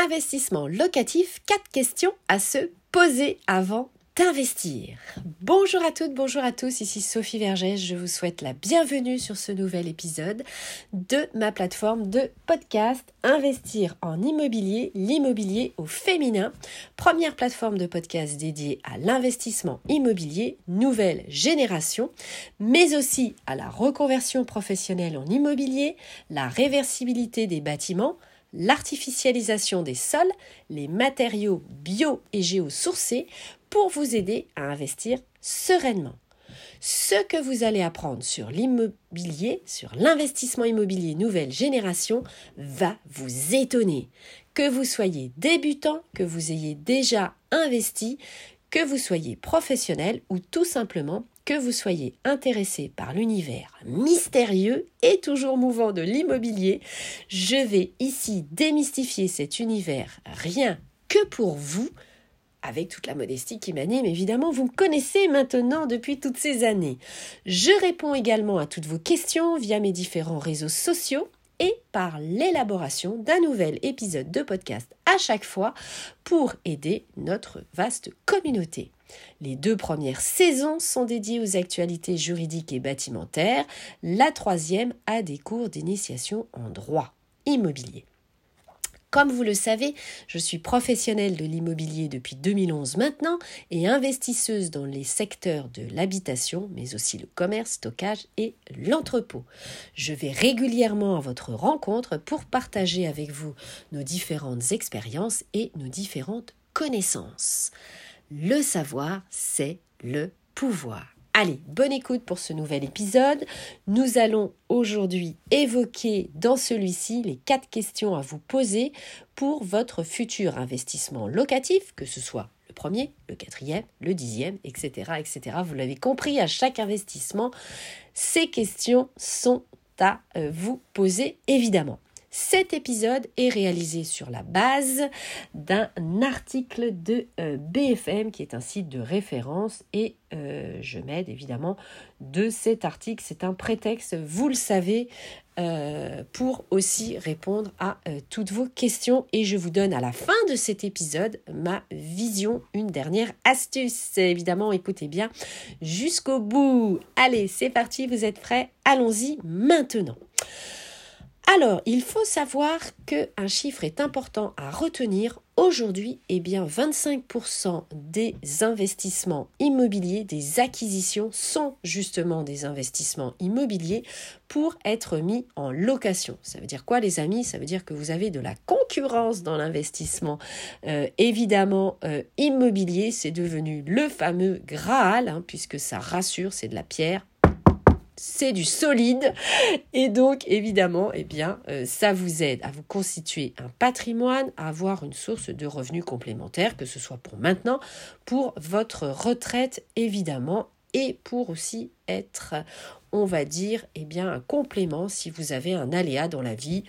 Investissement locatif, quatre questions à se poser avant d'investir. Bonjour à toutes, bonjour à tous, ici Sophie Vergès, je vous souhaite la bienvenue sur ce nouvel épisode de ma plateforme de podcast Investir en immobilier, l'immobilier au féminin, première plateforme de podcast dédiée à l'investissement immobilier nouvelle génération, mais aussi à la reconversion professionnelle en immobilier, la réversibilité des bâtiments, l'artificialisation des sols, les matériaux bio et géosourcés pour vous aider à investir sereinement. Ce que vous allez apprendre sur l'immobilier, sur l'investissement immobilier nouvelle génération, va vous étonner. Que vous soyez débutant, que vous ayez déjà investi, que vous soyez professionnel ou tout simplement que vous soyez intéressé par l'univers mystérieux et toujours mouvant de l'immobilier, je vais ici démystifier cet univers rien que pour vous, avec toute la modestie qui m'anime évidemment, vous me connaissez maintenant depuis toutes ces années. Je réponds également à toutes vos questions via mes différents réseaux sociaux et par l'élaboration d'un nouvel épisode de podcast à chaque fois pour aider notre vaste communauté. Les deux premières saisons sont dédiées aux actualités juridiques et bâtimentaires, la troisième à des cours d'initiation en droit immobilier. Comme vous le savez, je suis professionnelle de l'immobilier depuis 2011 maintenant et investisseuse dans les secteurs de l'habitation, mais aussi le commerce, stockage et l'entrepôt. Je vais régulièrement à votre rencontre pour partager avec vous nos différentes expériences et nos différentes connaissances. Le savoir, c'est le pouvoir. Allez, bonne écoute pour ce nouvel épisode. Nous allons aujourd'hui évoquer dans celui-ci les quatre questions à vous poser pour votre futur investissement locatif, que ce soit le premier, le quatrième, le dixième, etc. etc. Vous l'avez compris, à chaque investissement, ces questions sont à euh, vous poser évidemment. Cet épisode est réalisé sur la base d'un article de euh, BFM qui est un site de référence et euh, je m'aide évidemment de cet article. C'est un prétexte, vous le savez, euh, pour aussi répondre à toutes vos questions et je vous donne à la fin de cet épisode ma vision, une dernière astuce. Évidemment, écoutez bien jusqu'au bout. Allez, c'est parti, vous êtes prêts? Allons-y maintenant. Alors, il faut savoir qu'un chiffre est important à retenir. Aujourd'hui, eh bien, 25% des investissements immobiliers, des acquisitions sont justement des investissements immobiliers pour être mis en location. Ça veut dire quoi, les amis? Ça veut dire que vous avez de la concurrence dans l'investissement. Euh, évidemment, euh, immobilier, c'est devenu le fameux Graal, hein, puisque ça rassure, c'est de la pierre c'est du solide et donc évidemment eh bien euh, ça vous aide à vous constituer un patrimoine à avoir une source de revenus complémentaires que ce soit pour maintenant pour votre retraite évidemment et pour aussi être on va dire eh bien un complément si vous avez un aléa dans la vie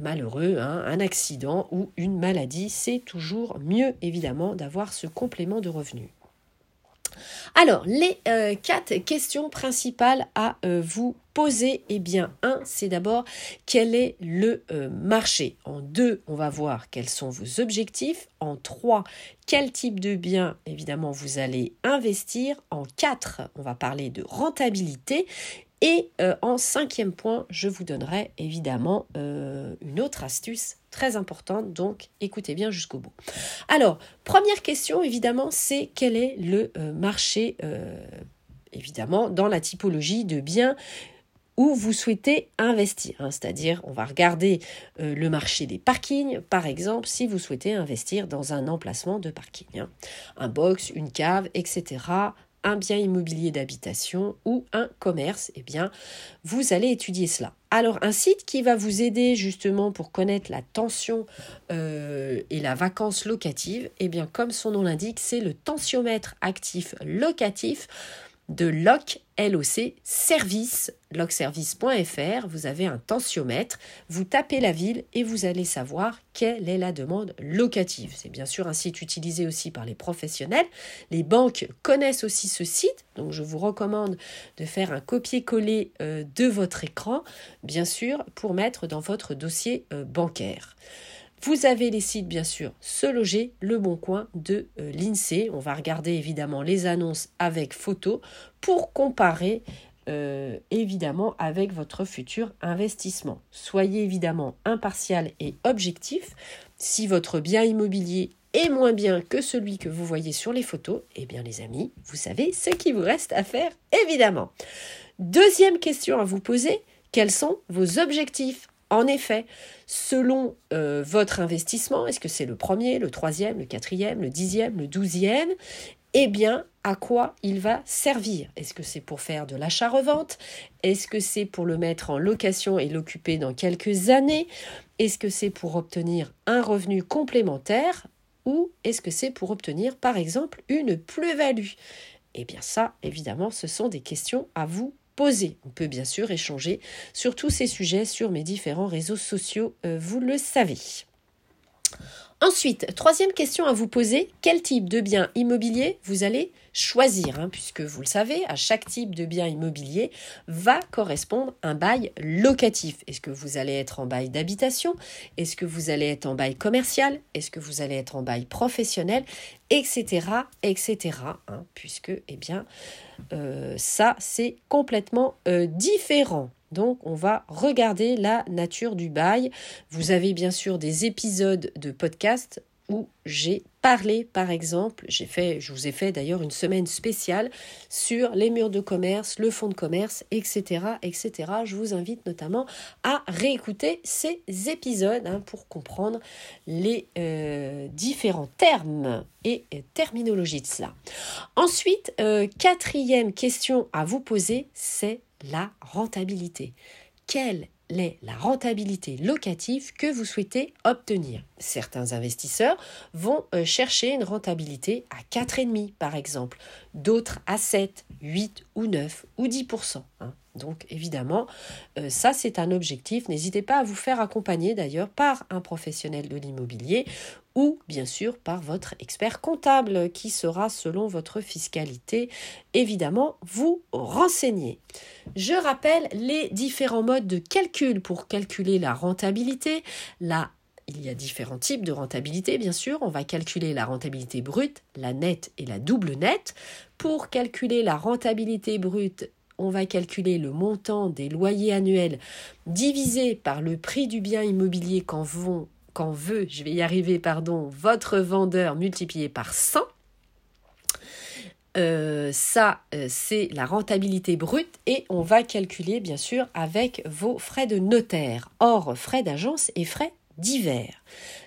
malheureux, hein, un accident ou une maladie, c'est toujours mieux évidemment d'avoir ce complément de revenus. Alors, les euh, quatre questions principales à euh, vous poser, eh bien, un, c'est d'abord quel est le euh, marché? En deux, on va voir quels sont vos objectifs. En trois, quel type de bien, évidemment, vous allez investir. En quatre, on va parler de rentabilité. Et euh, en cinquième point, je vous donnerai évidemment euh, une autre astuce très importante, donc écoutez bien jusqu'au bout. Alors, première question, évidemment, c'est quel est le euh, marché, évidemment, dans la typologie de biens où vous souhaitez investir. Hein. C'est-à-dire, on va regarder le marché des parkings, par exemple, si vous souhaitez investir dans un emplacement de parking. Hein. Un box, une cave, etc un bien immobilier d'habitation ou un commerce, eh bien, vous allez étudier cela. Alors, un site qui va vous aider justement pour connaître la tension euh, et la vacance locative, eh bien, comme son nom l'indique, c'est le tensiomètre actif locatif de LOC, LOC Service, locservice.fr. Vous avez un tensiomètre, vous tapez la ville et vous allez savoir quelle est la demande locative. C'est bien sûr un site utilisé aussi par les professionnels. Les banques connaissent aussi ce site, donc je vous recommande de faire un copier-coller euh, de votre écran, bien sûr, pour mettre dans votre dossier euh, bancaire. Vous avez les sites, bien sûr, Se Loger, Le Bon Coin de euh, l'INSEE. On va regarder évidemment les annonces avec photos pour comparer euh, évidemment avec votre futur investissement. Soyez évidemment impartial et objectif. Si votre bien immobilier est moins bien que celui que vous voyez sur les photos, eh bien les amis, vous savez ce qu'il vous reste à faire, évidemment. Deuxième question à vous poser, quels sont vos objectifs? En effet, selon euh, votre investissement, est-ce que c'est le premier, le troisième, le quatrième, le dixième, le douzième eh bien, à quoi il va servir? Est-ce que c'est pour faire de l'achat-revente? Est-ce que c'est pour le mettre en location et l'occuper dans quelques années? Est-ce que c'est pour obtenir un revenu complémentaire? Ou est-ce que c'est pour obtenir, par exemple, une plus-value? Eh bien ça, évidemment, ce sont des questions à vous poser. On peut bien sûr échanger sur tous ces sujets sur mes différents réseaux sociaux, euh, vous le savez. Ensuite, troisième question à vous poser, quel type de bien immobilier vous allez choisir, hein, puisque vous le savez, à chaque type de bien immobilier va correspondre un bail locatif. Est-ce que vous allez être en bail d'habitation? Est-ce que vous allez être en bail commercial? Est-ce que vous allez être en bail professionnel? Etc. etc. Hein, puisque, eh bien, euh, ça, c'est complètement euh, différent. Donc on va regarder la nature du bail. Vous avez bien sûr des épisodes de podcast où j'ai parlé, par exemple, j'ai fait, je vous ai fait d'ailleurs une semaine spéciale sur les murs de commerce, le fonds de commerce, etc., etc. Je vous invite notamment à réécouter ces épisodes hein, pour comprendre les euh, différents termes et terminologies de cela. Ensuite, euh, quatrième question à vous poser, c'est la rentabilité. Quelle est la rentabilité locative que vous souhaitez obtenir Certains investisseurs vont euh, chercher une rentabilité à 4,5 par exemple, d'autres à 7, 8 ou 9 ou 10%. Donc évidemment, euh, ça c'est un objectif. N'hésitez pas à vous faire accompagner d'ailleurs par un professionnel de l'immobilier ou bien sûr par votre expert comptable qui sera selon votre fiscalité évidemment vous renseigner. Je rappelle les différents modes de calcul pour calculer la rentabilité. Là, il y a différents types de rentabilité, bien sûr. On va calculer la rentabilité brute, la nette et la double nette. Pour calculer la rentabilité brute, on va calculer le montant des loyers annuels divisé par le prix du bien immobilier qu'en veut, je vais y arriver, pardon, votre vendeur multiplié par 100. Euh, ça, euh, c'est la rentabilité brute et on va calculer bien sûr avec vos frais de notaire, hors frais d'agence et frais divers.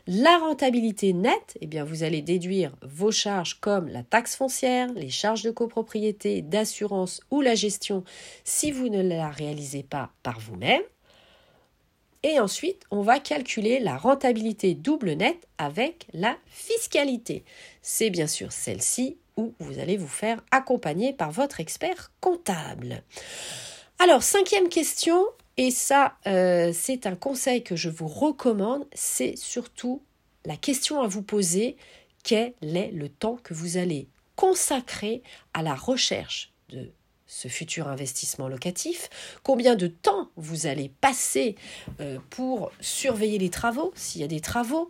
La rentabilité nette, eh bien vous allez déduire vos charges comme la taxe foncière, les charges de copropriété, d'assurance ou la gestion si vous ne la réalisez pas par vous-même. Et ensuite, on va calculer la rentabilité double nette avec la fiscalité. C'est bien sûr celle-ci où vous allez vous faire accompagner par votre expert comptable. Alors, cinquième question, et ça, euh, c'est un conseil que je vous recommande, c'est surtout la question à vous poser, quel est le temps que vous allez consacrer à la recherche de ce futur investissement locatif, combien de temps vous allez passer euh, pour surveiller les travaux, s'il y a des travaux,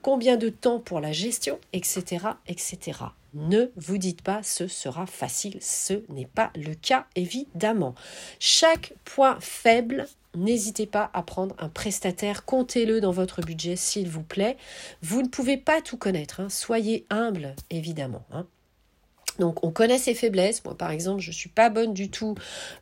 combien de temps pour la gestion, etc., etc. Ne vous dites pas ce sera facile, ce n'est pas le cas évidemment. Chaque point faible N'hésitez pas à prendre un prestataire, comptez-le dans votre budget s'il vous plaît. Vous ne pouvez pas tout connaître, hein. soyez humble évidemment. Hein. Donc on connaît ses faiblesses. Moi par exemple, je ne suis pas bonne du tout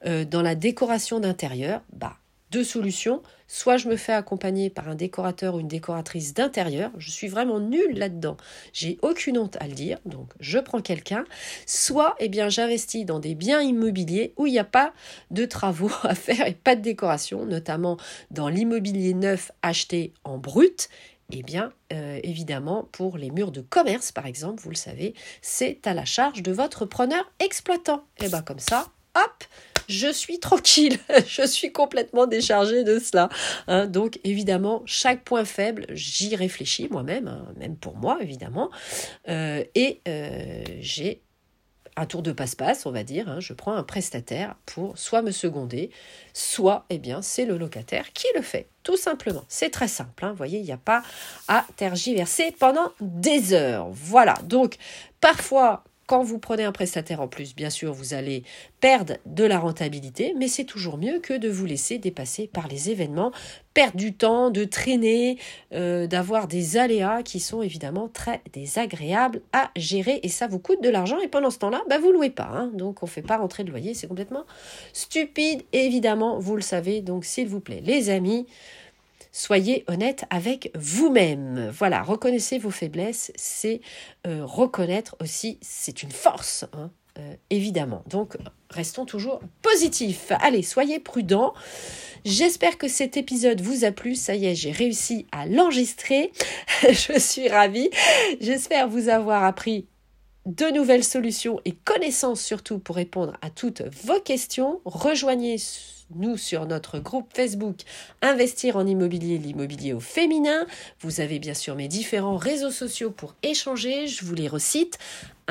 euh, dans la décoration d'intérieur. Bah deux solutions. Soit je me fais accompagner par un décorateur ou une décoratrice d'intérieur. Je suis vraiment nulle là-dedans. J'ai aucune honte à le dire. Donc je prends quelqu'un. Soit eh bien j'investis dans des biens immobiliers où il n'y a pas de travaux à faire et pas de décoration, notamment dans l'immobilier neuf acheté en brut. Eh bien, euh, évidemment, pour les murs de commerce, par exemple, vous le savez, c'est à la charge de votre preneur exploitant. Et eh comme ça, hop, je suis tranquille, je suis complètement déchargée de cela. Hein. donc évidemment, chaque point faible, j'y réfléchis moi-même, hein, même pour moi évidemment, euh, et euh, j'ai un tour de passe-passe, on va dire. Hein. je prends un prestataire pour soit me seconder, soit, eh bien, c'est le locataire qui le fait. Tout simplement. C'est très simple. Vous voyez, il n'y a pas à tergiverser pendant des heures. Voilà. Donc, parfois, quand vous prenez un prestataire en plus, bien sûr, vous allez perdre de la rentabilité, mais c'est toujours mieux que de vous laisser dépasser par les événements, perdre du temps, de traîner, euh, d'avoir des aléas qui sont évidemment très désagréables à gérer et ça vous coûte de l'argent et pendant ce temps-là, bah, vous louez pas. Hein. donc on ne fait pas rentrer de loyer, c'est complètement stupide, évidemment, vous le savez. Donc s'il vous plaît, les amis, Soyez honnête avec vous-même. Voilà, reconnaissez vos faiblesses, c'est euh, reconnaître aussi, c'est une force, hein, euh, évidemment. Donc, restons toujours positifs. Allez, soyez prudents. J'espère que cet épisode vous a plu. Ça y est, j'ai réussi à l'enregistrer. Je suis ravie. J'espère vous avoir appris de nouvelles solutions et connaissances surtout pour répondre à toutes vos questions. Rejoignez nous sur notre groupe Facebook Investir en immobilier, l'immobilier au féminin. Vous avez bien sûr mes différents réseaux sociaux pour échanger. Je vous les recite.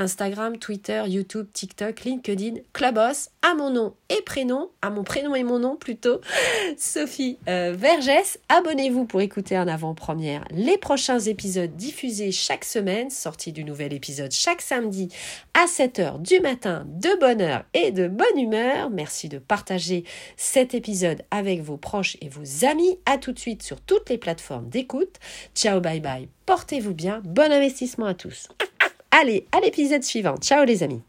Instagram, Twitter, YouTube, TikTok, LinkedIn, Clubhouse, à mon nom et prénom, à mon prénom et mon nom plutôt, Sophie euh, Vergès. Abonnez-vous pour écouter en avant-première les prochains épisodes diffusés chaque semaine, sortie du nouvel épisode chaque samedi à 7h du matin, de bonne heure et de bonne humeur. Merci de partager cet épisode avec vos proches et vos amis. À tout de suite sur toutes les plateformes d'écoute. Ciao, bye bye. Portez-vous bien. Bon investissement à tous. Allez, à l'épisode suivant. Ciao les amis.